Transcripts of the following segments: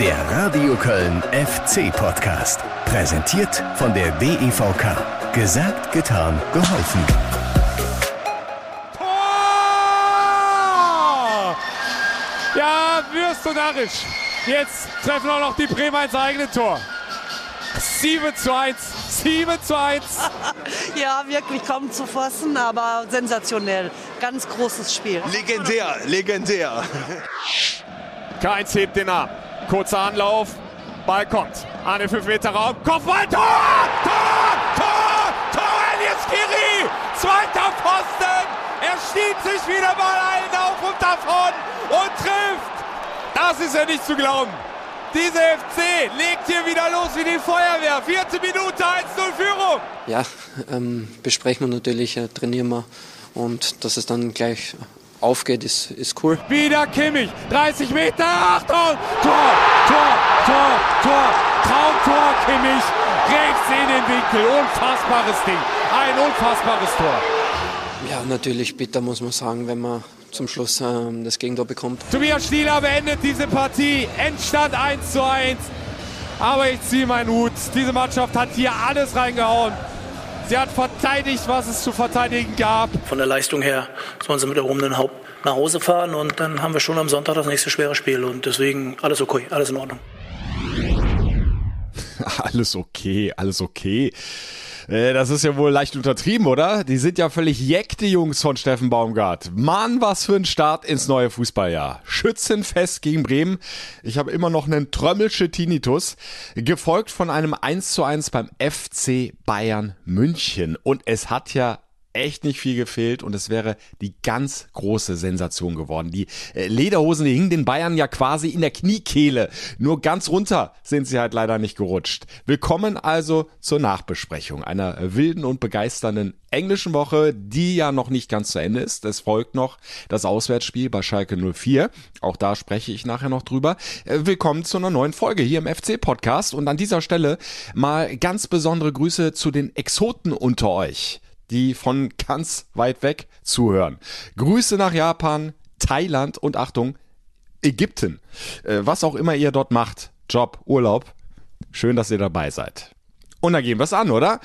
Der Radio Köln FC Podcast. Präsentiert von der DEVK. Gesagt, getan, geholfen. Tor! Ja, wirst du narrisch. Jetzt treffen auch noch die Bremer ins eigene Tor. 7 zu 1. 7 zu 1. Ja, wirklich kaum zu fassen, aber sensationell. Ganz großes Spiel. Legendär, legendär. Keins hebt den Arm. Kurzer Anlauf. Ball kommt. An den 5 Meter Raum. Kopfball. Tor! Tor! Tor! Tor! Elias Kiri! Zweiter Pfosten. Er schiebt sich wieder mal einen auf und davon und trifft. Das ist ja nicht zu glauben. Diese FC legt hier wieder los wie die Feuerwehr. Vierte Minute, 1-0 Führung. Ja, ähm, besprechen wir natürlich, äh, trainieren wir und dass es dann gleich aufgeht, ist, ist cool. Wieder Kimmich, 30 Meter, Achtung! Tor, Tor, Tor, Tor, Traumtor Kimmich, rechts in den Winkel, unfassbares Ding, ein unfassbares Tor. Ja, natürlich bitter, muss man sagen, wenn man zum Schluss ähm, das Gegentor bekommt. Tobias Stieler beendet diese Partie, Endstand 1 zu 1. Aber ich ziehe meinen Hut, diese Mannschaft hat hier alles reingehauen. Sie hat verteidigt, was es zu verteidigen gab. Von der Leistung her sollen sie mit erhobenem Haupt nach Hause fahren und dann haben wir schon am Sonntag das nächste schwere Spiel und deswegen alles okay, alles in Ordnung. alles okay, alles okay. Äh, das ist ja wohl leicht untertrieben, oder? Die sind ja völlig jeck, Jungs von Steffen Baumgart. Mann, was für ein Start ins neue Fußballjahr. Schützenfest gegen Bremen. Ich habe immer noch einen Trömmelsche Tinnitus. Gefolgt von einem 1 zu 1 beim FC Bayern München. Und es hat ja echt nicht viel gefehlt und es wäre die ganz große Sensation geworden. Die äh, Lederhosen, die hingen den Bayern ja quasi in der Kniekehle. Nur ganz runter sind sie halt leider nicht gerutscht. Willkommen also zur Nachbesprechung einer wilden und begeisternden englischen Woche, die ja noch nicht ganz zu Ende ist. Es folgt noch das Auswärtsspiel bei Schalke 04. Auch da spreche ich nachher noch drüber. Äh, willkommen zu einer neuen Folge hier im FC Podcast und an dieser Stelle mal ganz besondere Grüße zu den Exoten unter euch die von ganz weit weg zuhören. Grüße nach Japan, Thailand und Achtung, Ägypten. Äh, was auch immer ihr dort macht, Job, Urlaub, schön, dass ihr dabei seid. Und dann gehen wir es an, oder?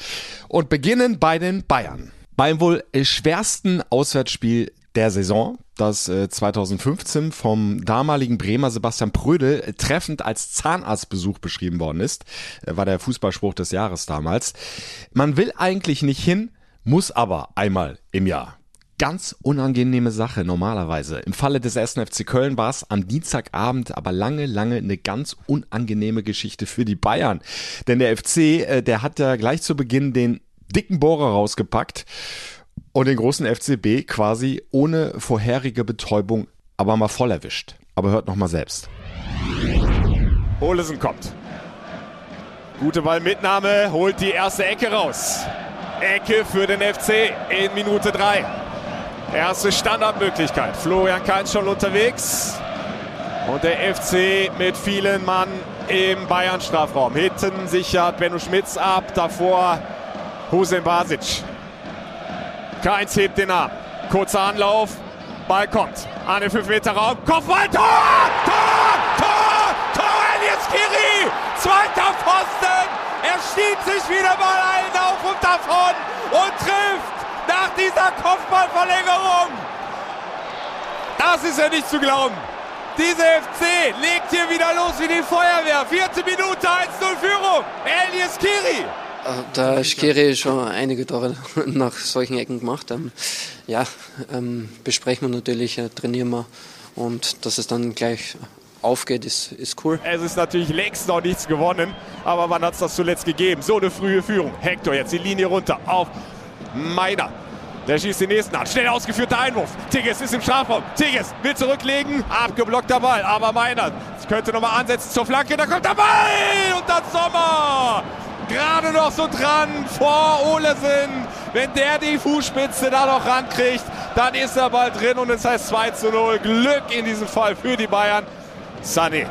Und beginnen bei den Bayern. Beim wohl schwersten Auswärtsspiel der Saison, das 2015 vom damaligen Bremer Sebastian Prödel treffend als Zahnarztbesuch beschrieben worden ist, war der Fußballspruch des Jahres damals. Man will eigentlich nicht hin, muss aber einmal im Jahr. Ganz unangenehme Sache normalerweise. Im Falle des 1. FC Köln war es am Dienstagabend aber lange, lange eine ganz unangenehme Geschichte für die Bayern. Denn der FC, äh, der hat ja gleich zu Beginn den dicken Bohrer rausgepackt und den großen FCB quasi ohne vorherige Betäubung aber mal voll erwischt. Aber hört noch mal selbst. Olesen kommt. Gute Ballmitnahme, holt die erste Ecke raus. Ecke für den FC in Minute 3. Erste Standardmöglichkeit. Florian Kainz schon unterwegs. Und der FC mit vielen Mann im Bayern-Strafraum. Hinten sichert Benno Schmitz ab. Davor Hussein Basic. Keins hebt den Arm. Kurzer Anlauf. Ball kommt. An den 5-Meter-Raum. Kopfball. Tor! Tor! Tor! Tor! Elias Kiri! Zweiter Pfosten! Er schiebt sich wieder mal einen auf und davon und trifft nach dieser Kopfballverlängerung. Das ist ja nicht zu glauben. Diese FC legt hier wieder los wie die Feuerwehr. Vierte Minute, 1-0 Führung. Elias Kiri. Äh, da ist Kiri schon einige Tore nach solchen Ecken gemacht. Ähm, ja, ähm, besprechen wir natürlich, äh, trainieren wir und dass es dann gleich aufgeht, ist, ist cool. Es ist natürlich längst noch nichts gewonnen, aber wann hat es das zuletzt gegeben? So eine frühe Führung. Hector jetzt die Linie runter auf Meiner. Der schießt den nächsten an. Schnell ausgeführter Einwurf. Tigges ist im Strafraum. Tigges will zurücklegen. Abgeblockter Ball. Aber Meiner könnte nochmal ansetzen zur Flanke. Da kommt der Ball! Und dann Sommer! Gerade noch so dran vor Olesen. Wenn der die Fußspitze da noch rankriegt, dann ist der Ball drin und es heißt 2 zu 0. Glück in diesem Fall für die Bayern. Sané.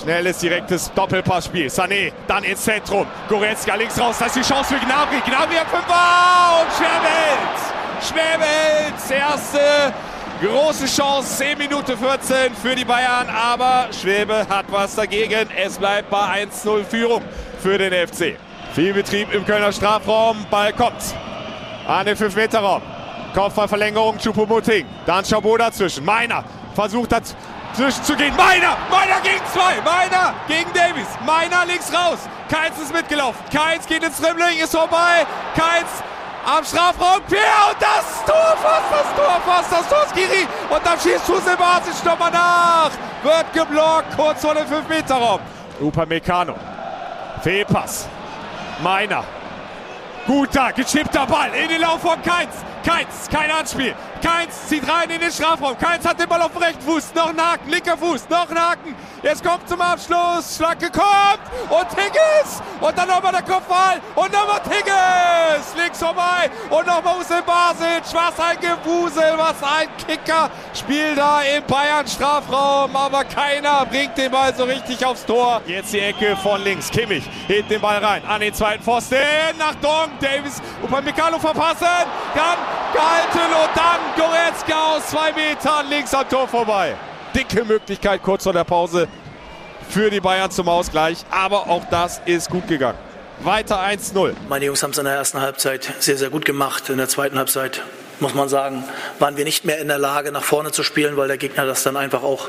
Schnelles, direktes Doppelpassspiel. Sané dann ins Zentrum. Goretzka links raus. Das ist die Chance für Gnabry. Gnabry am Fünfer und Schwerwelt. Schwerwelt. Erste Große Chance, 10 Minute 14 für die Bayern, aber Schwebe hat was dagegen. Es bleibt bei 1-0 Führung für den FC. Viel Betrieb im Kölner Strafraum, Ball kommt an den 5-Meter-Raum. Kopfballverlängerung, Choupo-Moting. Dann Chabot dazwischen. Meiner versucht dazwischen zu gehen. Meiner! Meiner gegen zwei! Meiner gegen Davies. Meiner links raus. Keins ist mitgelaufen. Keins geht ins Dribbling, ist vorbei. Keins am Strafraum. Pierre und das Tor fast, das Tor fast, das Tor Skiri. Und dann schießt Hussein Basic nochmal nach. Wird geblockt, kurz vor dem 5-Meter-Raum. Upamecano. Fehlpass. Meiner. Guter, geschippter Ball in den Lauf von Keins. Keins, kein Anspiel. Keins zieht rein in den Strafraum. Keins hat den Ball auf dem rechten Fuß. Noch ein Haken, linker Fuß, noch ein Haken. Jetzt kommt zum Abschluss. Flanke kommt. Und Tigges. Und dann nochmal der Kopfball. Und nochmal Tigges. Links vorbei. Und nochmal Hussein Basic. Was ein Gewusel. Was ein Kicker. Spiel da im Bayern-Strafraum. Aber keiner bringt den Ball so richtig aufs Tor. Jetzt die Ecke von links. Kimmich hebt den Ball rein. An den zweiten Pfosten. Nach Dong. Davis. Upamecano verpassen. Dann gehalten. Und dann Goretzka aus zwei Metern links am Tor vorbei. Dicke Möglichkeit kurz vor der Pause für die Bayern zum Ausgleich. Aber auch das ist gut gegangen. Weiter 1-0. Meine Jungs haben es in der ersten Halbzeit sehr, sehr gut gemacht. In der zweiten Halbzeit muss man sagen, waren wir nicht mehr in der Lage, nach vorne zu spielen, weil der Gegner das dann einfach auch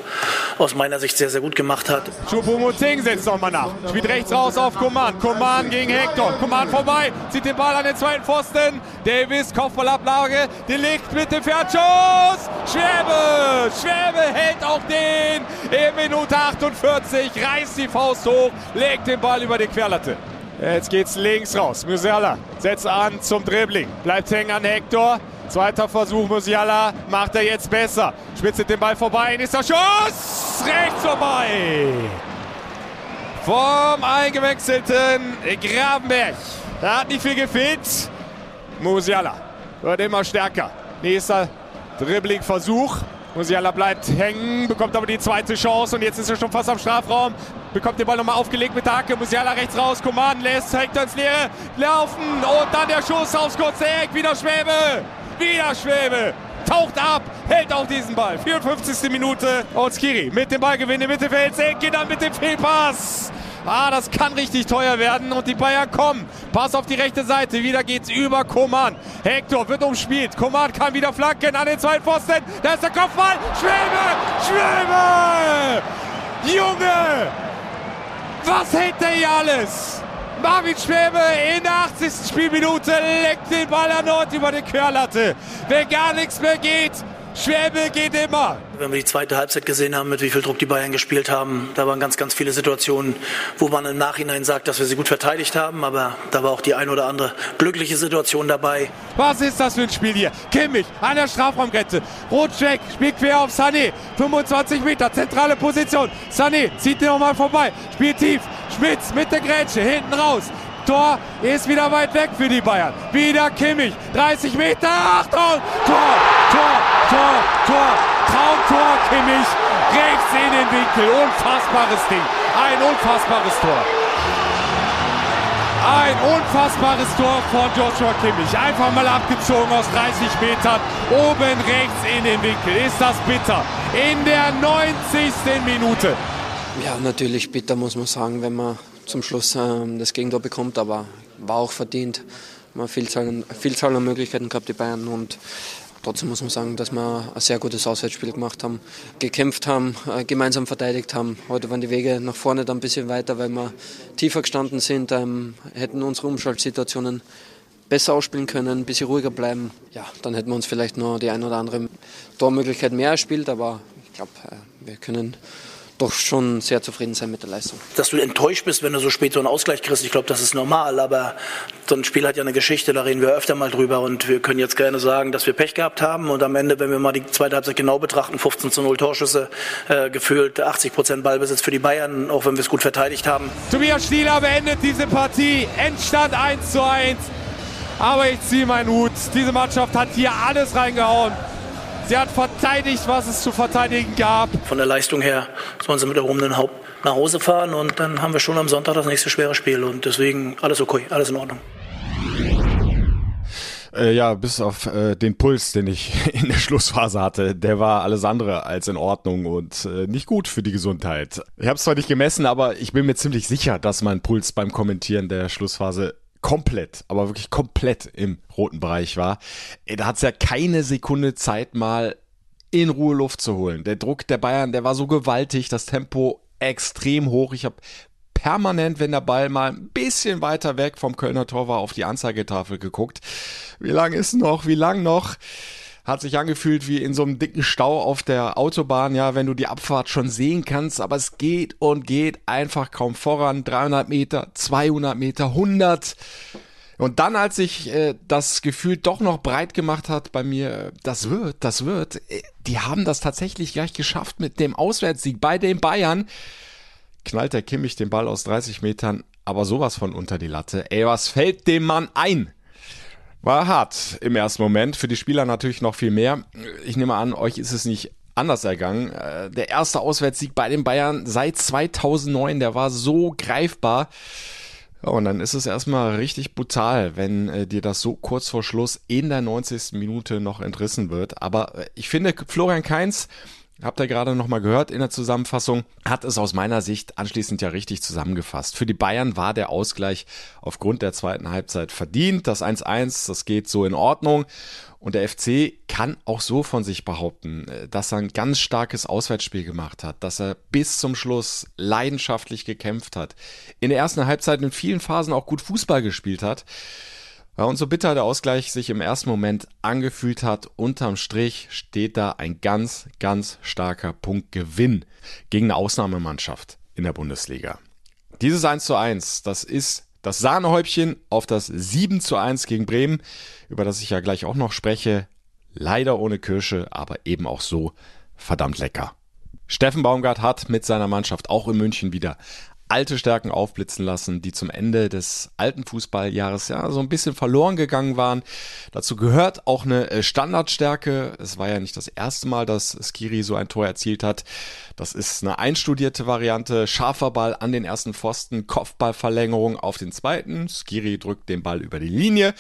aus meiner Sicht sehr, sehr gut gemacht hat. Choupo-Moting setzt nochmal nach. Spielt rechts raus auf Coman. Coman gegen Hector. Coman vorbei, zieht den Ball an den zweiten Pfosten. Davis, Kopfballablage, legt mit dem Fernschuss. Schwäbe, Schwäbe hält auch den. In Minute 48 reißt die Faust hoch, legt den Ball über die Querlatte. Jetzt geht's links raus. Musiala setzt an zum Dribbling. Bleibt hängen an Hector. Zweiter Versuch, Musiala macht er jetzt besser. Spitzelt den Ball vorbei, nächster Schuss, rechts vorbei. Vom eingewechselten Grabenberg. Da hat nicht viel gefehlt. Musiala wird immer stärker. Nächster Dribbling-Versuch. Musiala bleibt hängen, bekommt aber die zweite Chance und jetzt ist er schon fast am Strafraum. Bekommt den Ball nochmal aufgelegt mit der Hacke. Musiala rechts raus, Command lässt Hector ins Leere laufen und dann der Schuss aufs kurze Eck. Wieder Schwäbe, wieder Schwäbe. Taucht ab, hält auch diesen Ball. 54. Minute. Und Skiri mit dem Ballgewinn im Mittelfeld. Geht dann mit dem Fehlpass. Ah, das kann richtig teuer werden und die Bayern kommen. Pass auf die rechte Seite. Wieder geht's über Koman. Hector wird umspielt. Koman kann wieder flanken an den zweiten Pfosten. Da ist der Kopfball. Schwäbe! Schwäbe! Junge! Was hält der hier alles? Marvin Schwäbe in der 80. Spielminute leckt den Ball erneut über die Querlatte. Wenn gar nichts mehr geht, Schwäbe geht immer. Wenn wir die zweite Halbzeit gesehen haben, mit wie viel Druck die Bayern gespielt haben, da waren ganz, ganz viele Situationen, wo man im Nachhinein sagt, dass wir sie gut verteidigt haben, aber da war auch die ein oder andere glückliche Situation dabei. Was ist das für ein Spiel hier? Kimmich an der Strafraumgrenze. Rotscheck spielt quer auf Sané. 25 Meter, zentrale Position. Sané zieht den nochmal vorbei. Spielt tief. Schmitz mit der Grätsche, hinten raus. Tor ist wieder weit weg für die Bayern. Wieder Kimmich. 30 Meter. Achtung! Tor, Tor, Tor, Tor. Traumtor Kimmich. Rechts in den Winkel. Unfassbares Ding. Ein unfassbares Tor. Ein unfassbares Tor von Joshua Kimmich. Einfach mal abgezogen aus 30 Metern. Oben rechts in den Winkel. Ist das bitter. In der 90. Minute. Ja, natürlich bitter, muss man sagen, wenn man zum Schluss ähm, das Gegentor bekommt, aber war auch verdient. Man hat Vielzahl, Vielzahl an Möglichkeiten gehabt, die Bayern. Und trotzdem muss man sagen, dass wir ein sehr gutes Auswärtsspiel gemacht haben, gekämpft haben, äh, gemeinsam verteidigt haben. Heute waren die Wege nach vorne dann ein bisschen weiter, weil wir tiefer gestanden sind, ähm, hätten unsere Umschaltsituationen besser ausspielen können, ein bisschen ruhiger bleiben. Ja, dann hätten wir uns vielleicht noch die ein oder andere Tormöglichkeit mehr erspielt, aber ich glaube, äh, wir können doch schon sehr zufrieden sein mit der Leistung. Dass du enttäuscht bist, wenn du so spät so einen Ausgleich kriegst, ich glaube, das ist normal, aber so ein Spiel hat ja eine Geschichte, da reden wir öfter mal drüber und wir können jetzt gerne sagen, dass wir Pech gehabt haben und am Ende, wenn wir mal die zweite Halbzeit genau betrachten, 15 zu 0 Torschüsse, äh, gefühlt 80 Prozent Ballbesitz für die Bayern, auch wenn wir es gut verteidigt haben. Tobias Stieler beendet diese Partie, Endstand 1 zu 1. Aber ich ziehe meinen Hut. Diese Mannschaft hat hier alles reingehauen. Sie hat verteidigt, was es zu verteidigen gab. Von der Leistung her sollen sie mit erhobenen Haupt nach Hause fahren und dann haben wir schon am Sonntag das nächste schwere Spiel und deswegen alles okay, alles in Ordnung. Äh, ja, bis auf äh, den Puls, den ich in der Schlussphase hatte, der war alles andere als in Ordnung und äh, nicht gut für die Gesundheit. Ich habe es zwar nicht gemessen, aber ich bin mir ziemlich sicher, dass mein Puls beim Kommentieren der Schlussphase komplett, aber wirklich komplett im roten Bereich war. Da hat es ja keine Sekunde Zeit, mal in Ruhe Luft zu holen. Der Druck der Bayern, der war so gewaltig, das Tempo extrem hoch. Ich habe permanent, wenn der Ball mal ein bisschen weiter weg vom Kölner Tor war, auf die Anzeigetafel geguckt. Wie lang ist noch? Wie lang noch? Hat sich angefühlt wie in so einem dicken Stau auf der Autobahn, ja, wenn du die Abfahrt schon sehen kannst, aber es geht und geht einfach kaum voran. 300 Meter, 200 Meter, 100. Und dann, als sich äh, das Gefühl doch noch breit gemacht hat bei mir, das wird, das wird, äh, die haben das tatsächlich gleich geschafft mit dem Auswärtssieg bei den Bayern knallt der Kimmich den Ball aus 30 Metern aber sowas von unter die Latte. Ey, was fällt dem Mann ein? War hart im ersten Moment, für die Spieler natürlich noch viel mehr. Ich nehme an, euch ist es nicht anders ergangen. Äh, der erste Auswärtssieg bei den Bayern seit 2009, der war so greifbar. und dann ist es erstmal richtig brutal, wenn äh, dir das so kurz vor Schluss in der 90. Minute noch entrissen wird. Aber äh, ich finde, Florian Kainz Habt ihr gerade nochmal gehört in der Zusammenfassung, hat es aus meiner Sicht anschließend ja richtig zusammengefasst. Für die Bayern war der Ausgleich aufgrund der zweiten Halbzeit verdient. Das 1-1, das geht so in Ordnung. Und der FC kann auch so von sich behaupten, dass er ein ganz starkes Auswärtsspiel gemacht hat, dass er bis zum Schluss leidenschaftlich gekämpft hat, in der ersten Halbzeit in vielen Phasen auch gut Fußball gespielt hat. Ja, und so bitter der Ausgleich sich im ersten Moment angefühlt hat, unterm Strich steht da ein ganz, ganz starker Punktgewinn gegen eine Ausnahmemannschaft in der Bundesliga. Dieses 1 zu 1, das ist das Sahnehäubchen auf das 7 zu 1 gegen Bremen, über das ich ja gleich auch noch spreche. Leider ohne Kirsche, aber eben auch so verdammt lecker. Steffen Baumgart hat mit seiner Mannschaft auch in München wieder alte Stärken aufblitzen lassen, die zum Ende des alten Fußballjahres ja so ein bisschen verloren gegangen waren. Dazu gehört auch eine äh, Standardstärke. Es war ja nicht das erste Mal, dass Skiri so ein Tor erzielt hat. Das ist eine einstudierte Variante. Scharfer Ball an den ersten Pfosten, Kopfballverlängerung auf den zweiten. Skiri drückt den Ball über die Linie.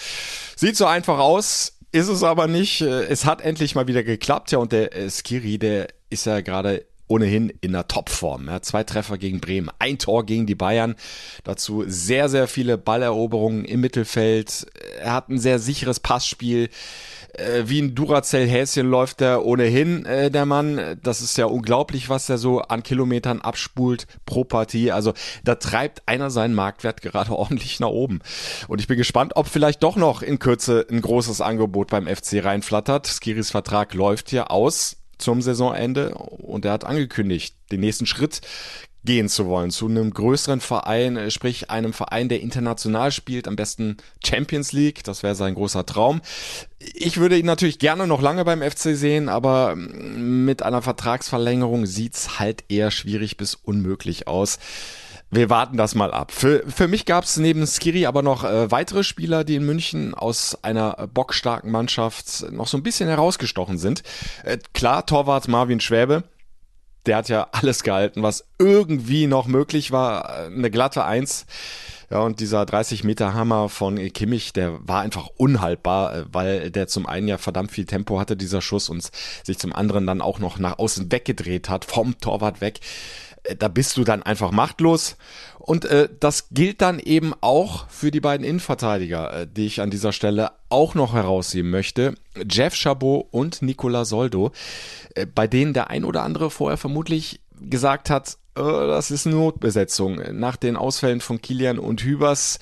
Sieht so einfach aus. Ist es aber nicht. Äh, es hat endlich mal wieder geklappt. Ja, und der äh, Skiri, der ist ja gerade ohnehin in der Topform. Ja, zwei Treffer gegen Bremen, ein Tor gegen die Bayern. Dazu sehr, sehr viele Balleroberungen im Mittelfeld. Er hat ein sehr sicheres Passspiel. Äh, wie ein Duracell-Häschen läuft er ohnehin, äh, der Mann. Das ist ja unglaublich, was er so an Kilometern abspult pro Partie. Also da treibt einer seinen Marktwert gerade ordentlich nach oben. Und ich bin gespannt, ob vielleicht doch noch in Kürze ein großes Angebot beim FC reinflattert. Skiris Vertrag läuft ja aus zum Saisonende und er hat angekündigt, den nächsten Schritt gehen zu wollen zu einem größeren Verein, äh, sprich einem Verein, der international spielt, am besten Champions League, das wäre sein großer Traum. Ich würde ihn natürlich gerne noch lange beim FC sehen, aber mit einer Vertragsverlängerung sieht's halt eher schwierig bis unmöglich aus. Wir warten das mal ab. Für, für mich gab es neben Skiri aber noch äh, weitere Spieler, die in München aus einer bockstarken Mannschaft noch so ein bisschen herausgestochen sind. Äh, klar, Torwart Marvin Schwäbe. Der hat ja alles gehalten, was irgendwie noch möglich war. Eine glatte Eins. Ja, und dieser 30 Meter Hammer von Kimmich, der war einfach unhaltbar, äh, weil der zum einen ja verdammt viel Tempo hatte, dieser Schuss, und sich zum anderen dann auch noch nach außen weggedreht hat, vom Torwart weg. Äh, da bist du dann einfach machtlos. Und äh, das gilt dann eben auch für die beiden Innenverteidiger, äh, die ich an dieser Stelle auch noch herausheben möchte. Jeff Chabot und Nicola Soldo, äh, bei denen der ein oder andere vorher vermutlich gesagt hat, äh, das ist eine Notbesetzung. Nach den Ausfällen von Kilian und Hübers,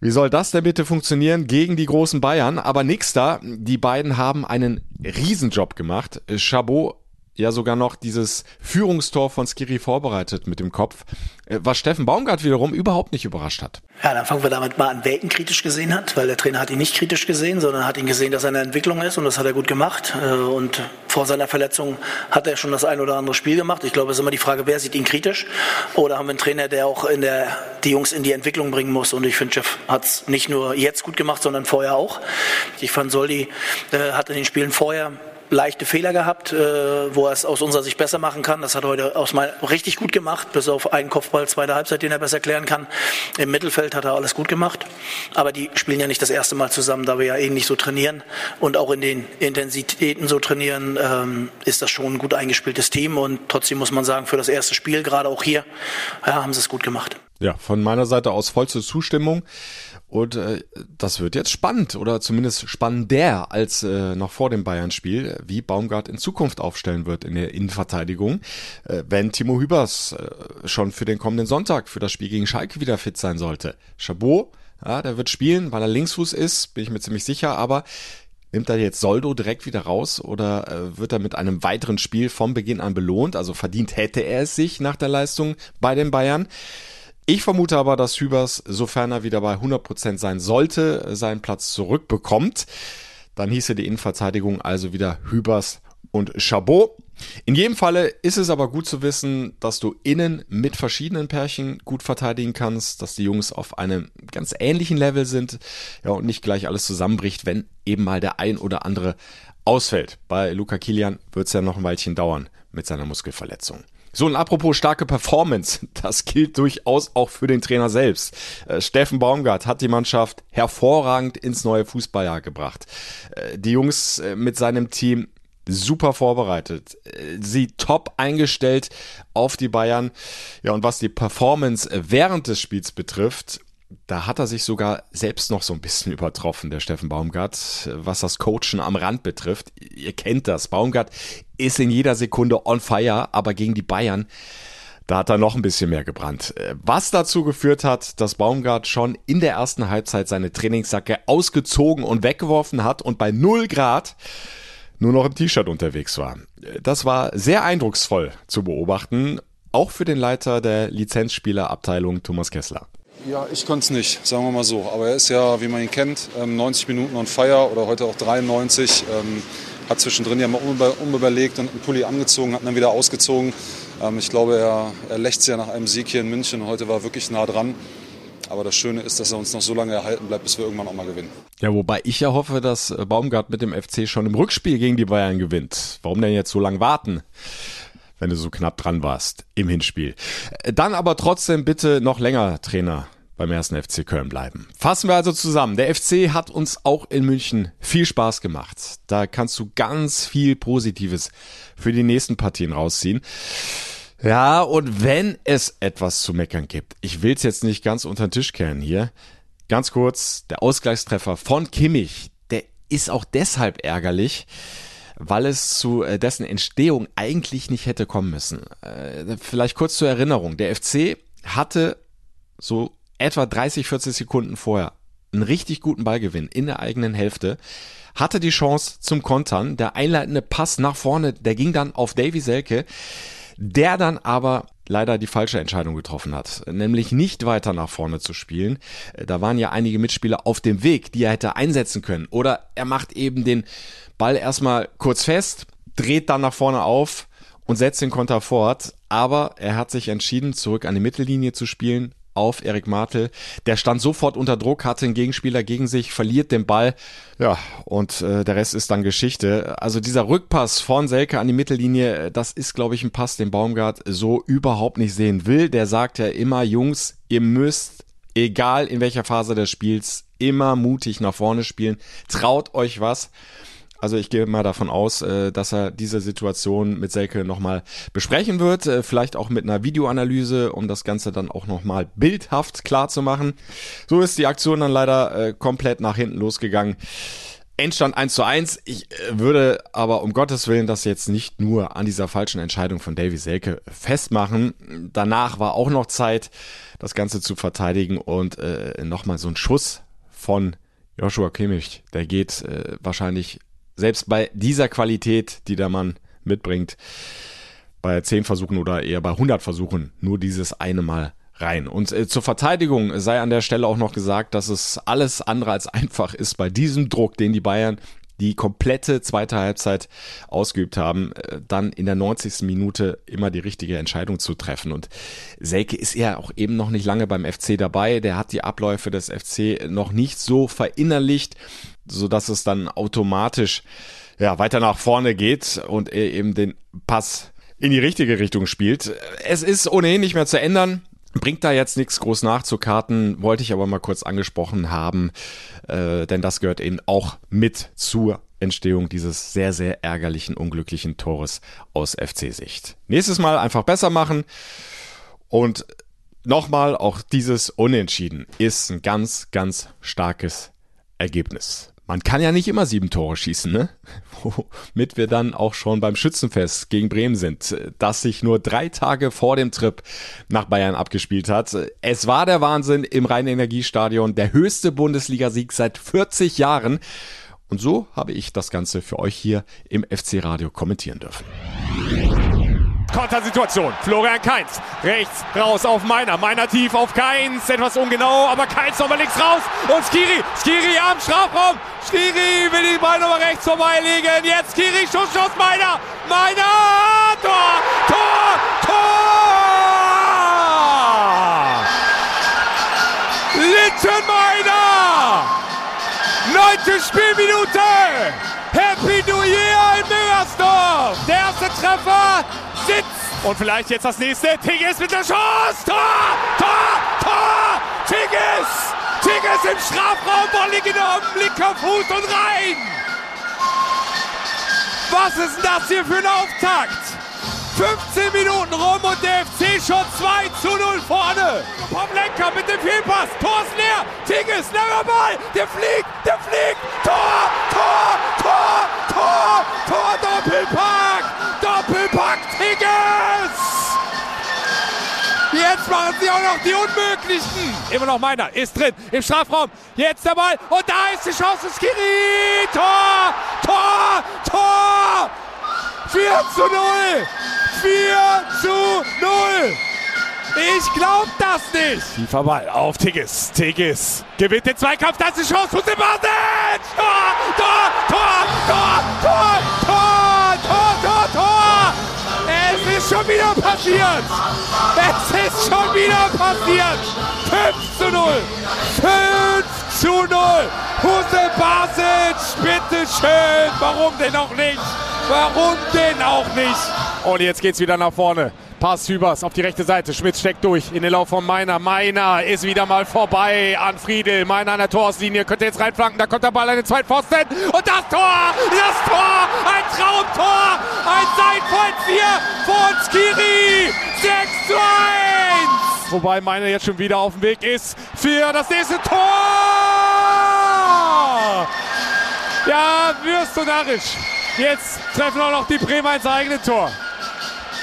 wie soll das denn bitte funktionieren gegen die großen Bayern? Aber nix da. Die beiden haben einen Riesenjob gemacht. Chabot ja sogar noch dieses Führungstor von Skiri vorbereitet mit dem Kopf, äh, was Steffen Baumgart wiederum überhaupt nicht überrascht hat. Ja, dann fangen wir damit mal an, wer ihn kritisch gesehen hat, weil der Trainer hat ihn nicht kritisch gesehen, sondern hat ihn gesehen, dass er eine Entwicklung ist und das hat er gut gemacht. Äh, und vor seiner Verletzung hat er schon das ein oder andere Spiel gemacht. Ich glaube, es ist immer die Frage, wer sieht ihn kritisch? Oder haben wir einen Trainer, der auch in der, die Jungs in die Entwicklung bringen muss? Und ich finde, Jeff hat es nicht nur jetzt gut gemacht, sondern vorher auch. Ich fand, Soldi äh, hat in den Spielen vorher leichte Fehler gehabt, äh, wo er es aus unserer Sicht besser machen kann. Das hat er heute aus mein, richtig gut gemacht, bis auf einen Kopfball zweiter Halbzeit, den er besser klären kann. Im Mittelfeld hat er alles gut gemacht. Aber die spielen ja nicht das erste Mal zusammen, da wir ja ähnlich so trainieren und auch in den Intensitäten so trainieren, ähm, ist das schon ein gut eingespieltes Team. Und trotzdem muss man sagen, für das erste Spiel, gerade auch hier, ja, haben sie es gut gemacht. Ja, von meiner Seite aus vollste Zustimmung. Und äh, das wird jetzt spannend oder zumindest spannender als äh, noch vor dem Bayern-Spiel, wie Baumgart in Zukunft aufstellen wird in der Innenverteidigung, äh, wenn Timo Hübers äh, schon für den kommenden Sonntag für das Spiel gegen Schalke wieder fit sein sollte. Chabot, ja, der wird spielen, weil er Linksfuß ist, bin ich mir ziemlich sicher, aber Nimmt er jetzt Soldo direkt wieder raus oder äh, wird er mit einem weiteren Spiel vom Beginn an belohnt? Also verdient hätte er es sich nach der Leistung bei den Bayern. Ich vermute aber, dass Hübers, sofern er wieder bei 100% sein sollte, seinen Platz zurückbekommt. Dann hieße die Innenverteidigung also wieder Hübers und Chabot. In jedem Falle ist es aber gut zu wissen, dass du innen mit verschiedenen Pärchen gut verteidigen kannst, dass die Jungs auf einem ganz ähnlichen Level sind, ja, und nicht gleich alles zusammenbricht, wenn eben mal der ein oder andere ausfällt. Bei Luca Kilian wird es ja noch ein Weilchen dauern mit seiner Muskelverletzung. So, und apropos starke Performance, das gilt durchaus auch für den Trainer selbst. Äh, Steffen Baumgart hat die Mannschaft hervorragend ins neue Fußballjahr gebracht. Äh, die Jungs äh, mit seinem Team super vorbereitet, sie top eingestellt auf die Bayern. Ja, und was die Performance während des Spiels betrifft, da hat er sich sogar selbst noch so ein bisschen übertroffen, der Steffen Baumgart, was das Coachen am Rand betrifft. Ihr kennt das. Baumgart ist in jeder Sekunde on fire, aber gegen die Bayern, da hat er noch ein bisschen mehr gebrannt. Was dazu geführt hat, dass Baumgart schon in der ersten Halbzeit seine Trainingssacke ausgezogen und weggeworfen hat und bei 0 Grad nur noch im T-Shirt unterwegs war. Das war sehr eindrucksvoll zu beobachten, auch für den Leiter der Lizenzspielerabteilung Thomas Kessler. Ja, ich konnte es nicht, sagen wir mal so. Aber er ist ja, wie man ihn kennt, 90 ähm, Minuten on fire oder heute auch 93. Ähm, hat zwischendrin ja mal unüberlegt und einen Pulli angezogen, hat dann wieder ausgezogen. Ähm, ich glaube, er, er lächzt ja nach einem Sieg hier in München heute war wirklich nah dran. Aber das Schöne ist, dass er uns noch so lange erhalten bleibt, bis wir irgendwann auch mal gewinnen. Ja, wobei ich ja hoffe, dass Baumgart mit dem FC schon im Rückspiel gegen die Bayern gewinnt. Warum denn jetzt so lange warten? Wenn du so knapp dran warst im Hinspiel. Dann aber trotzdem bitte noch länger Trainer beim ersten FC Köln bleiben. Fassen wir also zusammen. Der FC hat uns auch in München viel Spaß gemacht. Da kannst du ganz viel Positives für die nächsten Partien rausziehen. Ja, und wenn es etwas zu meckern gibt, ich will es jetzt nicht ganz unter den Tisch kehren hier. Ganz kurz, der Ausgleichstreffer von Kimmich, der ist auch deshalb ärgerlich, weil es zu äh, dessen Entstehung eigentlich nicht hätte kommen müssen. Äh, vielleicht kurz zur Erinnerung. Der FC hatte so etwa 30, 40 Sekunden vorher einen richtig guten Ballgewinn in der eigenen Hälfte, hatte die Chance zum Kontern. Der einleitende Pass nach vorne, der ging dann auf Davy Selke, der dann aber leider die falsche Entscheidung getroffen hat, nämlich nicht weiter nach vorne zu spielen. Da waren ja einige Mitspieler auf dem Weg, die er hätte einsetzen können. Oder er macht eben den Ball erstmal kurz fest, dreht dann nach vorne auf und setzt den Konter fort. Aber er hat sich entschieden, zurück an die Mittellinie zu spielen, auf Erik Martel. Der stand sofort unter Druck, hatte einen Gegenspieler gegen sich, verliert den Ball. Ja, und äh, der Rest ist dann Geschichte. Also dieser Rückpass von Selke an die Mittellinie, das ist, glaube ich, ein Pass, den Baumgart so überhaupt nicht sehen will. Der sagt ja immer, Jungs, ihr müsst, egal in welcher Phase des Spiels, immer mutig nach vorne spielen. Traut euch was. Also ich gehe mal davon aus, äh, dass er diese Situation mit Selke nochmal besprechen wird, äh, vielleicht auch mit einer Videoanalyse, um das Ganze dann auch nochmal bildhaft klar zu machen. So ist die Aktion dann leider äh, komplett nach hinten losgegangen. Endstand 1 zu 1. Ich würde aber um Gottes Willen das jetzt nicht nur an dieser falschen Entscheidung von Davy Selke festmachen. Danach war auch noch Zeit, das Ganze zu verteidigen und äh, nochmal so ein Schuss von Joshua Kimmich. Der geht äh, wahrscheinlich selbst bei dieser Qualität, die der Mann mitbringt, bei 10 Versuchen oder eher bei 100 Versuchen nur dieses eine Mal rein. Und äh, zur Verteidigung sei an der Stelle auch noch gesagt, dass es alles andere als einfach ist bei diesem Druck, den die Bayern die komplette zweite Halbzeit ausgeübt haben, äh, dann in der 90. Minute immer die richtige Entscheidung zu treffen. Und Selke ist ja auch eben noch nicht lange beim FC dabei. Der hat die Abläufe des FC noch nicht so verinnerlicht, so dass es dann automatisch ja, weiter nach vorne geht und er eben den Pass in die richtige Richtung spielt. Es ist ohnehin nicht mehr zu ändern. Bringt da jetzt nichts groß nachzukarten, wollte ich aber mal kurz angesprochen haben, äh, denn das gehört eben auch mit zur Entstehung dieses sehr, sehr ärgerlichen, unglücklichen Tores aus FC-Sicht. Nächstes Mal einfach besser machen und nochmal, auch dieses Unentschieden ist ein ganz, ganz starkes Ergebnis. Man kann ja nicht immer sieben Tore schießen, ne? Womit wir dann auch schon beim Schützenfest gegen Bremen sind, das sich nur drei Tage vor dem Trip nach Bayern abgespielt hat. Es war der Wahnsinn im Rhein-Energiestadion, der höchste Bundesligasieg seit 40 Jahren. Und so habe ich das Ganze für euch hier im FC Radio kommentieren dürfen. Kontersituation. Florian Kainz. Rechts raus auf Meiner. Meiner tief auf Kainz. Etwas ungenau, aber Kainz nochmal links raus. Und Skiri. Skiri am Strafraum. Skiri will die Ball nochmal rechts vorbeilegen. Jetzt Skiri. Schuss, Schuss. Meiner. Meiner. Tor. Tor. Tor. Littenmeiner. Neunte Spielminute. Happy New Year in Müngersdorf. Der erste Treffer. Und vielleicht jetzt das nächste. Tigges mit der Chance. Tor! Tor! Tor! Tigges! Tigges im Strafraum. Volley genommen. Linker Fuß und rein. Was ist denn das hier für ein Auftakt? 15 Minuten rum und der FC schon 2 zu 0 vorne. Pavlenka mit dem Fehlpass. Tor ist leer. Tigges, langer Ball. Der fliegt, der fliegt. Tor, Tor, Tor, Tor, Tor, Doppelpack. Doppelpack machen sie auch noch die Unmöglichen. Immer noch meiner, ist drin, im Strafraum. Jetzt der Ball und da ist die Chance Skiri. Tor, Tor, Tor. 4 zu 0. 4 zu 0. Ich glaub das nicht. Tiefer Ball auf Tigges. Tigges gewinnt den Zweikampf. Das ist die Chance für Sebastian. Tor, Tor, Tor, Tor, Tor, Tor, ist schon wieder passiert. Es ist schon wieder passiert. 5 zu 0. 5 zu 0. Huse Basic, bitteschön. Warum denn auch nicht? Warum denn auch nicht? Und jetzt geht's wieder nach vorne. Pass Hübers auf die rechte Seite. Schmitz steckt durch in den Lauf von Meiner. Meiner ist wieder mal vorbei an Friedel. Meiner an der Torslinie. Könnte jetzt reinflanken. Da kommt der Ball an den zweiten Pfosten. Und das Tor! Das Tor! Ein Traumtor! Ein Seitfallzieher von Skiri! 6 zu 1! Wobei Meiner jetzt schon wieder auf dem Weg ist für das nächste Tor! Ja, wirst du narrisch. Jetzt treffen auch noch die Bremer ins eigene Tor.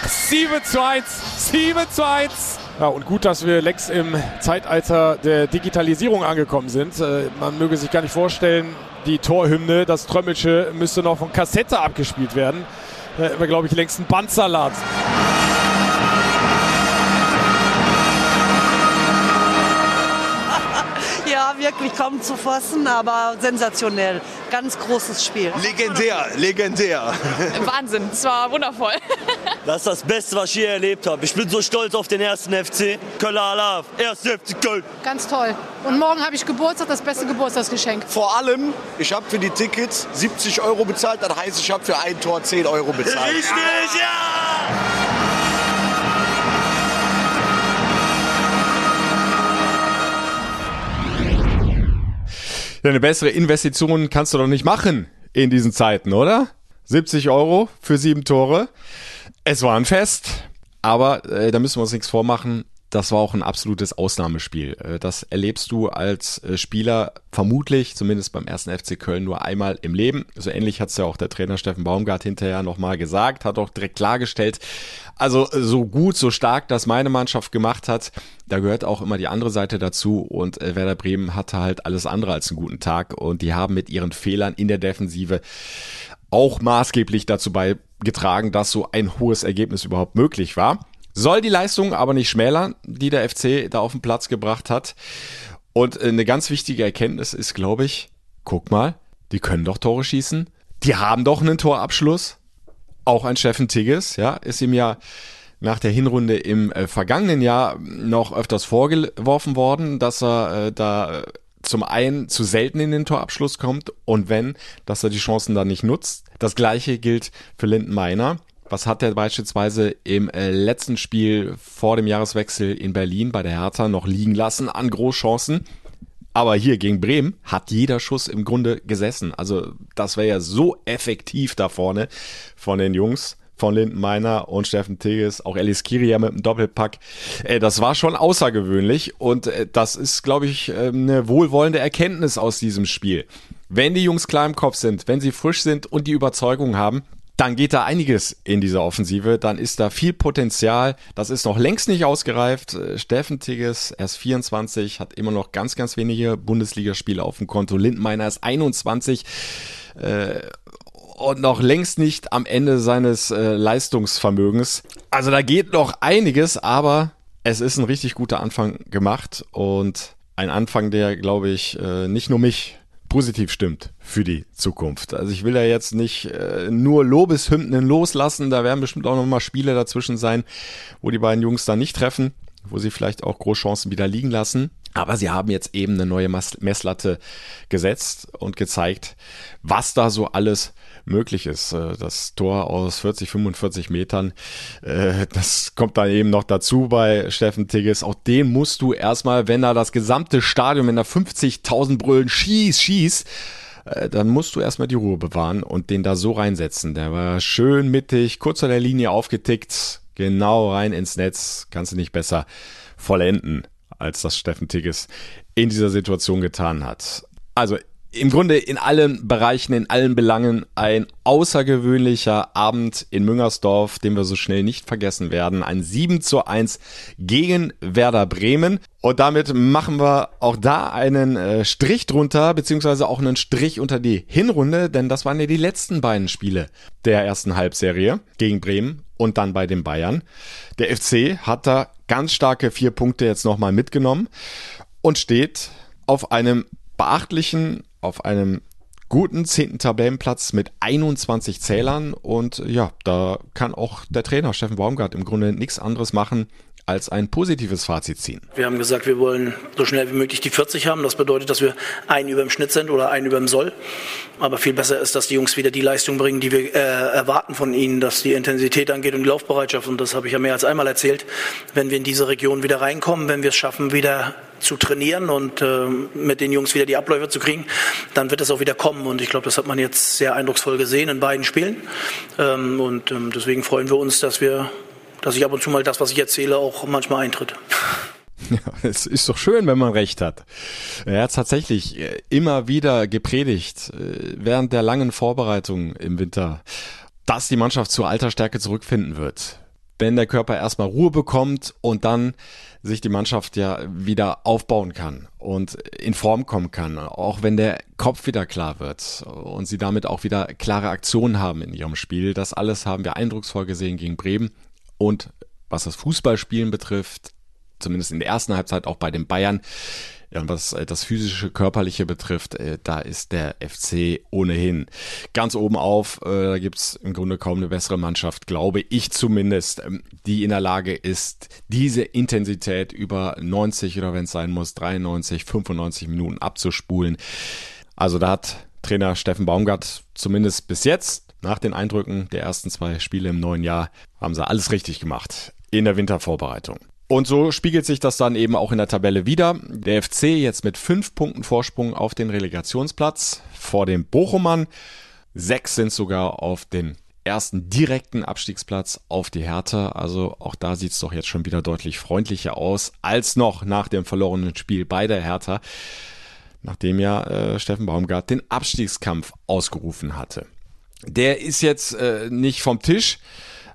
7 zu 1. 7 zu 1. Ja, und gut, dass wir längst im Zeitalter der Digitalisierung angekommen sind. Äh, man möge sich gar nicht vorstellen, die Torhymne, das Trömmelsche, müsste noch von Kassette abgespielt werden. Da hätten wir, glaube ich, längst einen Bandsalat. Wirklich kaum zu fassen, aber sensationell. Ganz großes Spiel. Legendär, legendär. Wahnsinn, es war wundervoll. Das ist das Beste, was ich je erlebt habe. Ich bin so stolz auf den ersten FC. Köller Alav, erste FC Köln. Ganz toll. Und morgen habe ich Geburtstag, das beste Geburtstagsgeschenk. Vor allem, ich habe für die Tickets 70 Euro bezahlt. Das heißt, ich habe für ein Tor 10 Euro bezahlt. Richtig, ja! Ja, eine bessere Investition kannst du doch nicht machen in diesen Zeiten, oder? 70 Euro für sieben Tore. Es war ein Fest, aber äh, da müssen wir uns nichts vormachen. Das war auch ein absolutes Ausnahmespiel. Äh, Das erlebst du als äh, Spieler vermutlich, zumindest beim ersten FC Köln, nur einmal im Leben. So ähnlich hat es ja auch der Trainer Steffen Baumgart hinterher nochmal gesagt, hat auch direkt klargestellt. Also äh, so gut, so stark das meine Mannschaft gemacht hat, da gehört auch immer die andere Seite dazu. Und Werder Bremen hatte halt alles andere als einen guten Tag. Und die haben mit ihren Fehlern in der Defensive auch maßgeblich dazu beigetragen, dass so ein hohes Ergebnis überhaupt möglich war. Soll die Leistung aber nicht schmälern, die der FC da auf den Platz gebracht hat. Und äh, eine ganz wichtige Erkenntnis ist, glaube ich, guck mal, die können doch Tore schießen. Die haben doch einen Torabschluss. Auch ein Steffen Tigges, ja, ist ihm ja nach der Hinrunde im äh, vergangenen Jahr noch öfters vorgeworfen worden, dass er äh, da zum einen zu selten in den Torabschluss kommt und wenn, dass er die Chancen dann nicht nutzt. Das gleiche gilt für Linden Meiner. Was hat er beispielsweise im äh, letzten Spiel vor dem Jahreswechsel in Berlin bei der Hertha noch liegen lassen an Großchancen? Aber hier gegen Bremen hat jeder Schuss im Grunde gesessen. Also das wäre ja so effektiv da vorne von den Jungs von Lindenmeiner und Steffen Tigges, auch Alice Kiria mit dem Doppelpack. Äh, das war schon außergewöhnlich und äh, das ist, glaube ich, äh, eine wohlwollende Erkenntnis aus diesem Spiel. Wenn die Jungs klar im Kopf sind, wenn sie frisch sind und die Überzeugung haben, dann geht da einiges in dieser Offensive, dann ist da viel Potenzial. Das ist noch längst nicht ausgereift. Steffen Tigges, erst 24, hat immer noch ganz, ganz wenige Bundesligaspiele auf dem Konto. Lindenmeiner ist 21. Äh, und noch längst nicht am Ende seines äh, Leistungsvermögens. Also da geht noch einiges, aber es ist ein richtig guter Anfang gemacht und ein Anfang, der, glaube ich, äh, nicht nur mich positiv stimmt für die Zukunft. Also ich will ja jetzt nicht äh, nur Lobeshymnen loslassen, da werden bestimmt auch noch mal Spiele dazwischen sein, wo die beiden Jungs dann nicht treffen, wo sie vielleicht auch Großchancen wieder liegen lassen. Aber sie haben jetzt eben eine neue Messlatte gesetzt und gezeigt, was da so alles möglich ist. Äh, das Tor aus 40, 45 Metern, äh, das kommt dann eben noch dazu bei Steffen Tigges. Auch den musst du erstmal, wenn da das gesamte Stadion, wenn da 50.000 brüllen, schieß, schieß, äh, dann musst du erstmal die Ruhe bewahren und den da so reinsetzen. Der war schön mittig, kurz an der Linie aufgetickt, genau rein ins Netz. Kannst du nicht besser vollenden, als das Steffen Tigges in dieser Situation getan hat. Also im Grunde in allen Bereichen, in allen Belangen ein außergewöhnlicher Abend in Müngersdorf, den wir so schnell nicht vergessen werden. Ein 7 zu 1 gegen Werder Bremen. Und damit machen wir auch da einen äh, Strich drunter, beziehungsweise auch einen Strich unter die Hinrunde, denn das waren ja die letzten beiden Spiele der ersten Halbserie gegen Bremen und dann bei den Bayern. Der FC hat da ganz starke vier Punkte jetzt nochmal mitgenommen und steht auf einem beachtlichen auf einem guten zehnten Tabellenplatz mit 21 Zählern und ja, da kann auch der Trainer Steffen Baumgart im Grunde nichts anderes machen, als ein positives Fazit ziehen. Wir haben gesagt, wir wollen so schnell wie möglich die 40 haben. Das bedeutet, dass wir einen über dem Schnitt sind oder einen über dem Soll. Aber viel besser ist, dass die Jungs wieder die Leistung bringen, die wir äh, erwarten von ihnen, dass die Intensität angeht und die Laufbereitschaft. Und das habe ich ja mehr als einmal erzählt. Wenn wir in diese Region wieder reinkommen, wenn wir es schaffen, wieder zu trainieren und äh, mit den Jungs wieder die Abläufe zu kriegen, dann wird es auch wieder kommen. Und ich glaube, das hat man jetzt sehr eindrucksvoll gesehen in beiden Spielen. Ähm, und ähm, deswegen freuen wir uns, dass wir dass ich ab und zu mal das, was ich erzähle, auch manchmal eintritt. Ja, es ist doch schön, wenn man recht hat. Er hat tatsächlich äh, immer wieder gepredigt äh, während der langen Vorbereitung im Winter, dass die Mannschaft zur Alterstärke zurückfinden wird. Wenn der Körper erstmal Ruhe bekommt und dann sich die Mannschaft ja wieder aufbauen kann und in Form kommen kann, auch wenn der Kopf wieder klar wird und sie damit auch wieder klare Aktionen haben in ihrem Spiel. Das alles haben wir eindrucksvoll gesehen gegen Bremen und was das Fußballspielen betrifft, zumindest in der ersten Halbzeit auch bei den Bayern, ja, was äh, das physische, körperliche betrifft, äh, da ist der FC ohnehin ganz oben auf. Äh, da gibt's im Grunde kaum eine bessere Mannschaft, glaube ich zumindest, ähm, die in der Lage ist, diese Intensität über 90 oder wenn es sein muss, 93, 95 Minuten abzuspulen. Also da hat Trainer Steffen Baumgart zumindest bis jetzt nach den Eindrücken der ersten zwei Spiele im neuen Jahr haben sie alles richtig gemacht in der Wintervorbereitung. Und so spiegelt sich das dann eben auch in der Tabelle wieder. Der FC jetzt mit fünf Punkten Vorsprung auf den Relegationsplatz vor dem Bochumern. Sechs sind sogar auf den ersten direkten Abstiegsplatz auf die Hertha. Also auch da sieht es doch jetzt schon wieder deutlich freundlicher aus als noch nach dem verlorenen Spiel bei der Hertha, nachdem ja äh, Steffen Baumgart den Abstiegskampf ausgerufen hatte der ist jetzt äh, nicht vom Tisch.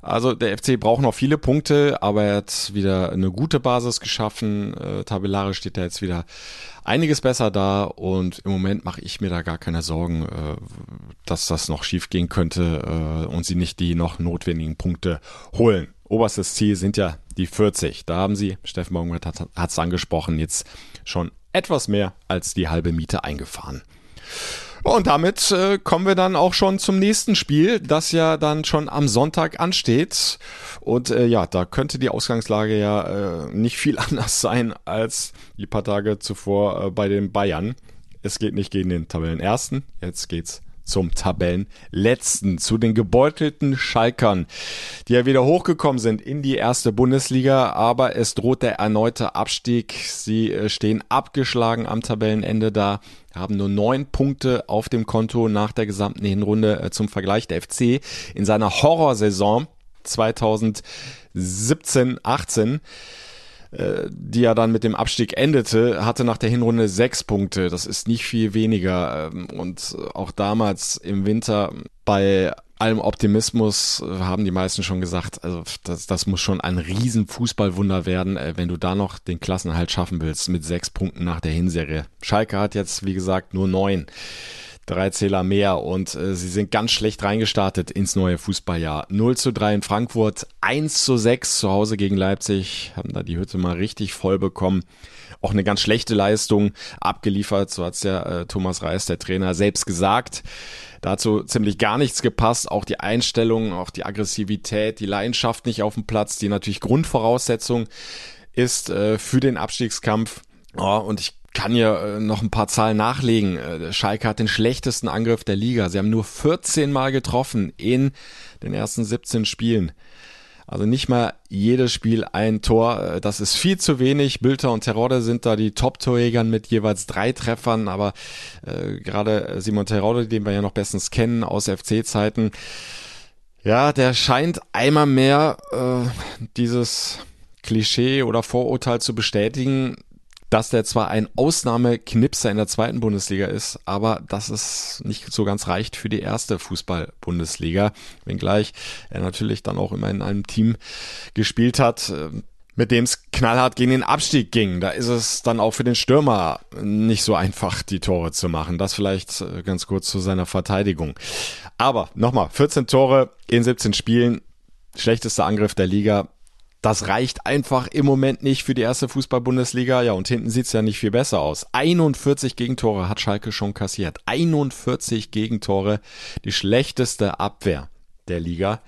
Also der FC braucht noch viele Punkte, aber er hat wieder eine gute Basis geschaffen. Äh, tabellarisch steht er jetzt wieder einiges besser da und im Moment mache ich mir da gar keine Sorgen, äh, dass das noch schief gehen könnte äh, und sie nicht die noch notwendigen Punkte holen. Oberstes Ziel sind ja die 40. Da haben sie, Steffen Baumgart hat es angesprochen, jetzt schon etwas mehr als die halbe Miete eingefahren. Und damit äh, kommen wir dann auch schon zum nächsten Spiel, das ja dann schon am Sonntag ansteht. Und äh, ja, da könnte die Ausgangslage ja äh, nicht viel anders sein als die paar Tage zuvor äh, bei den Bayern. Es geht nicht gegen den Tabellenersten, jetzt geht's zum Tabellenletzten, zu den gebeutelten Schalkern, die ja wieder hochgekommen sind in die erste Bundesliga, aber es droht der erneute Abstieg. Sie äh, stehen abgeschlagen am Tabellenende da, haben nur neun Punkte auf dem Konto nach der gesamten Hinrunde äh, zum Vergleich der FC in seiner Horrorsaison 2017, 18 äh, die ja dann mit dem Abstieg endete, hatte nach der Hinrunde sechs Punkte. Das ist nicht viel weniger. Ähm, und auch damals im Winter bei allem Optimismus äh, haben die meisten schon gesagt, also das, das muss schon ein riesen Fußballwunder werden, äh, wenn du da noch den Klassenhalt schaffen willst mit sechs Punkten nach der Hinserie. Schalke hat jetzt, wie gesagt, nur neun drei Zähler mehr und äh, sie sind ganz schlecht reingestartet ins neue Fußballjahr. 0 zu 3 in Frankfurt, 1 zu 6 zu Hause gegen Leipzig, haben da die Hütte mal richtig voll bekommen. Auch eine ganz schlechte Leistung abgeliefert, so hat's ja äh, Thomas Reis, der Trainer, selbst gesagt. Dazu ziemlich gar nichts gepasst, auch die Einstellung, auch die Aggressivität, die Leidenschaft nicht auf dem Platz, die natürlich Grundvoraussetzung ist äh, für den Abstiegskampf. Oh, und ich kann ja äh, noch ein paar Zahlen nachlegen. Äh, Schalke hat den schlechtesten Angriff der Liga. Sie haben nur 14 Mal getroffen in den ersten 17 Spielen. Also nicht mal jedes Spiel ein Tor. Äh, das ist viel zu wenig. Bülter und Terode sind da die Top-Torjäger mit jeweils drei Treffern. Aber äh, gerade Simon Terode, den wir ja noch bestens kennen aus FC-Zeiten, ja, der scheint einmal mehr äh, dieses Klischee oder Vorurteil zu bestätigen, dass der zwar ein Ausnahmeknipser in der zweiten Bundesliga ist, aber dass es nicht so ganz reicht für die erste Fußball-Bundesliga, wenngleich er natürlich dann auch immer in einem Team gespielt hat, äh, mit dem es knallhart gegen den Abstieg ging. Da ist es dann auch für den Stürmer nicht so einfach, die Tore zu machen. Das vielleicht äh, ganz kurz zu seiner Verteidigung. Aber nochmal, 14 Tore in 17 Spielen, schlechtester Angriff der Liga das reicht einfach im Moment nicht für die erste Fußball-Bundesliga. Ja, und hinten sieht's ja nicht viel besser aus. 41 Gegentore hat Schalke schon kassiert. 41 Gegentore, die schlechteste Abwehr der Liga.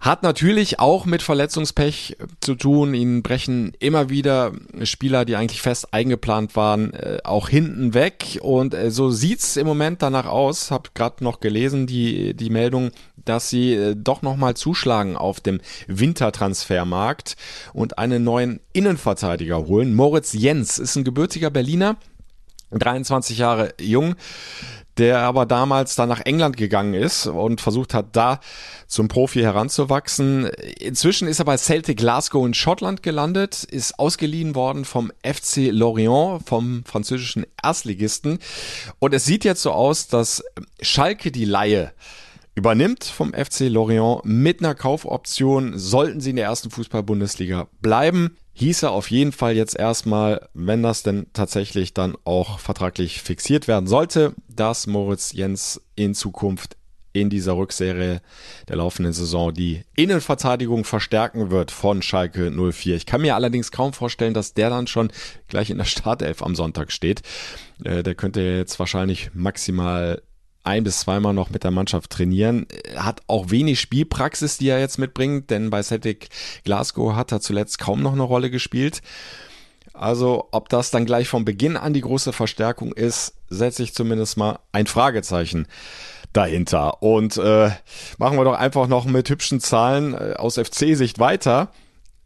Hat natürlich auch mit Verletzungspech zu tun. Ihnen brechen immer wieder Spieler, die eigentlich fest eingeplant waren, äh, auch hinten weg. Und äh, so sieht's im Moment danach aus. Hab gerade noch gelesen, die, die Meldung, dass sie äh, doch nochmal zuschlagen auf dem Wintertransfermarkt und einen neuen Innenverteidiger holen. Moritz Jens ist ein gebürtiger Berliner, 23 Jahre jung der aber damals dann nach England gegangen ist und versucht hat, da zum Profi heranzuwachsen. Inzwischen ist er bei Celtic Glasgow in Schottland gelandet, ist ausgeliehen worden vom FC Lorient, vom französischen Erstligisten. Und es sieht jetzt so aus, dass Schalke die Laie übernimmt vom FC Lorient mit einer Kaufoption, sollten sie in der ersten Fußball-Bundesliga bleiben hieße auf jeden Fall jetzt erstmal, wenn das denn tatsächlich dann auch vertraglich fixiert werden sollte, dass Moritz Jens in Zukunft in dieser Rückserie der laufenden Saison die Innenverteidigung verstärken wird von Schalke 04. Ich kann mir allerdings kaum vorstellen, dass der dann schon gleich in der Startelf am Sonntag steht. Äh, der könnte jetzt wahrscheinlich maximal ein bis zweimal noch mit der Mannschaft trainieren. Hat auch wenig Spielpraxis, die er jetzt mitbringt, denn bei Celtic Glasgow hat er zuletzt kaum noch eine Rolle gespielt. Also, ob das dann gleich von Beginn an die große Verstärkung ist, setze ich zumindest mal ein Fragezeichen dahinter. Und äh, machen wir doch einfach noch mit hübschen Zahlen äh, aus FC-Sicht weiter.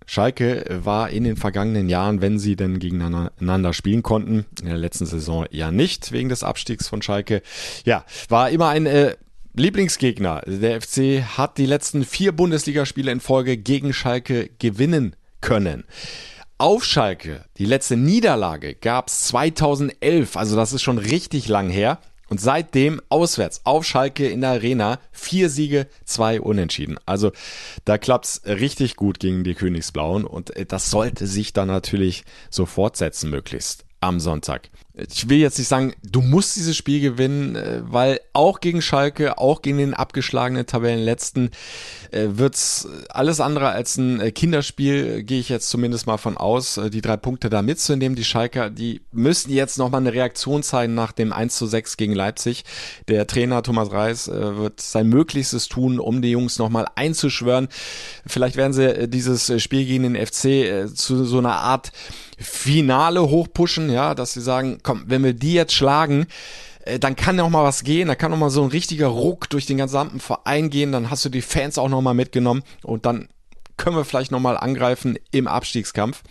Schalke war in den vergangenen Jahren, wenn sie denn gegeneinander spielen konnten, in der letzten Saison ja nicht wegen des Abstiegs von Schalke, ja, war immer ein äh, Lieblingsgegner. Der FC hat die letzten vier Bundesligaspiele in Folge gegen Schalke gewinnen können. Auf Schalke, die letzte Niederlage gab es 2011, also das ist schon richtig lang her. Und seitdem auswärts auf Schalke in der Arena vier Siege, zwei Unentschieden. Also da klappt's richtig gut gegen die Königsblauen und äh, das sollte sich dann natürlich so fortsetzen möglichst. am Sonntag. Ich will jetzt nicht sagen, du musst dieses Spiel gewinnen, äh, weil auch gegen Schalke, auch gegen den abgeschlagenen Tabellenletzten äh, wird's alles andere als ein äh, Kinderspiel, gehe ich jetzt zumindest mal von aus, die drei Punkte da mitzunehmen. Die Schalker, die müssen jetzt nochmal eine Reaktion zeigen nach dem 1 zu 6 gegen Leipzig. Der Trainer Thomas Reis wird sein Möglichstes tun, um die Jungs nochmal einzuschwören. Vielleicht werden sie dieses Spiel gegen den FC zu so einer Art Finale hochpushen, ja, dass sie sagen, komm, wenn wir die jetzt schlagen, äh, dann kann noch mal was gehen, da kann noch mal so ein richtiger Ruck durch den gesamten Verein gehen, dann hast du die Fans auch noch mal mitgenommen und dann können wir vielleicht noch mal angreifen im Abstiegskampf.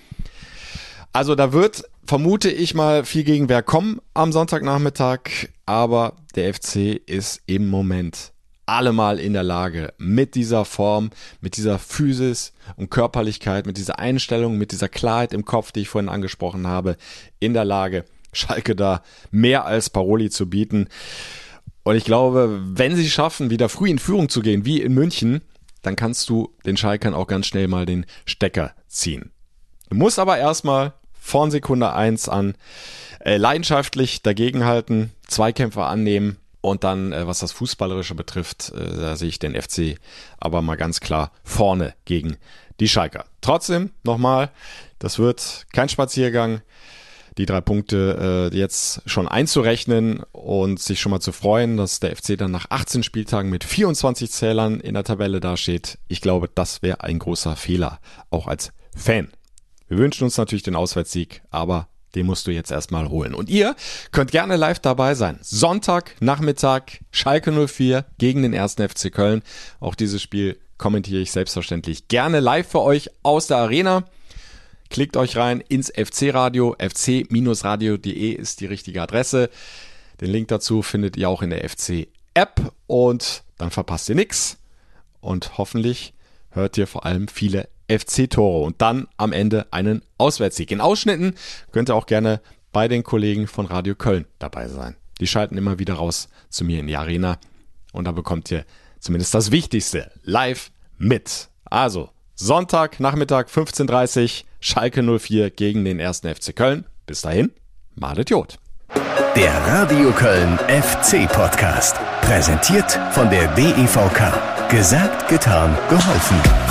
Also da wird, vermute ich mal, viel Gegenwehr kommen am Sonntagnachmittag, aber der FC ist im Moment allemal in der Lage, mit dieser Form, mit dieser Physis und Körperlichkeit, mit dieser Einstellung, mit dieser Klarheit im Kopf, die ich vorhin angesprochen habe, in der Lage, Schalke da mehr als Paroli zu bieten. Und ich glaube, wenn sie schaffen, wieder früh in Führung zu gehen, wie in München, dann kannst du den Schalkern auch ganz schnell mal den Stecker ziehen. Du musst aber erstmal von Sekunde eins an äh, leidenschaftlich dagegenhalten, Zweikämpfer annehmen, und dann, äh, was das Fußballerische betrifft, äh, da sehe ich den FC aber mal ganz klar vorne gegen die Schalker. Trotzdem, nochmal, das wird kein Spaziergang. Die drei Punkte äh, jetzt schon einzurechnen und sich schon mal zu freuen, dass der FC dann nach 18 Spieltagen mit 24 Zählern in der Tabelle dasteht. Ich glaube, das wäre ein großer Fehler, auch als Fan. Wir wünschen uns natürlich den Auswärtssieg, aber den musst du jetzt erstmal holen. Und ihr könnt gerne live dabei sein. Sonntag, Nachmittag, Schalke 04 gegen den 1. FC Köln. Auch dieses Spiel kommentiere ich selbstverständlich gerne live für euch aus der Arena. Klickt euch rein ins FC-Radio. fc-radio.de ist die richtige Adresse. Den Link dazu findet ihr auch in der FC-App und dann verpasst ihr nichts. Und hoffentlich hört ihr vor allem viele FC-Tore und dann am Ende einen Auswärtssieg. In Ausschnitten könnt ihr auch gerne bei den Kollegen von Radio Köln dabei sein. Die schalten immer wieder raus zu mir in die Arena und da bekommt ihr zumindest das Wichtigste live mit. Also Sonntag Nachmittag 15.30 Uhr Schalke 04 gegen den 1. FC Köln. Bis dahin, Malet Jod. Der Radio Köln FC Podcast. Präsentiert von der DEVK. Gesagt, getan, geholfen.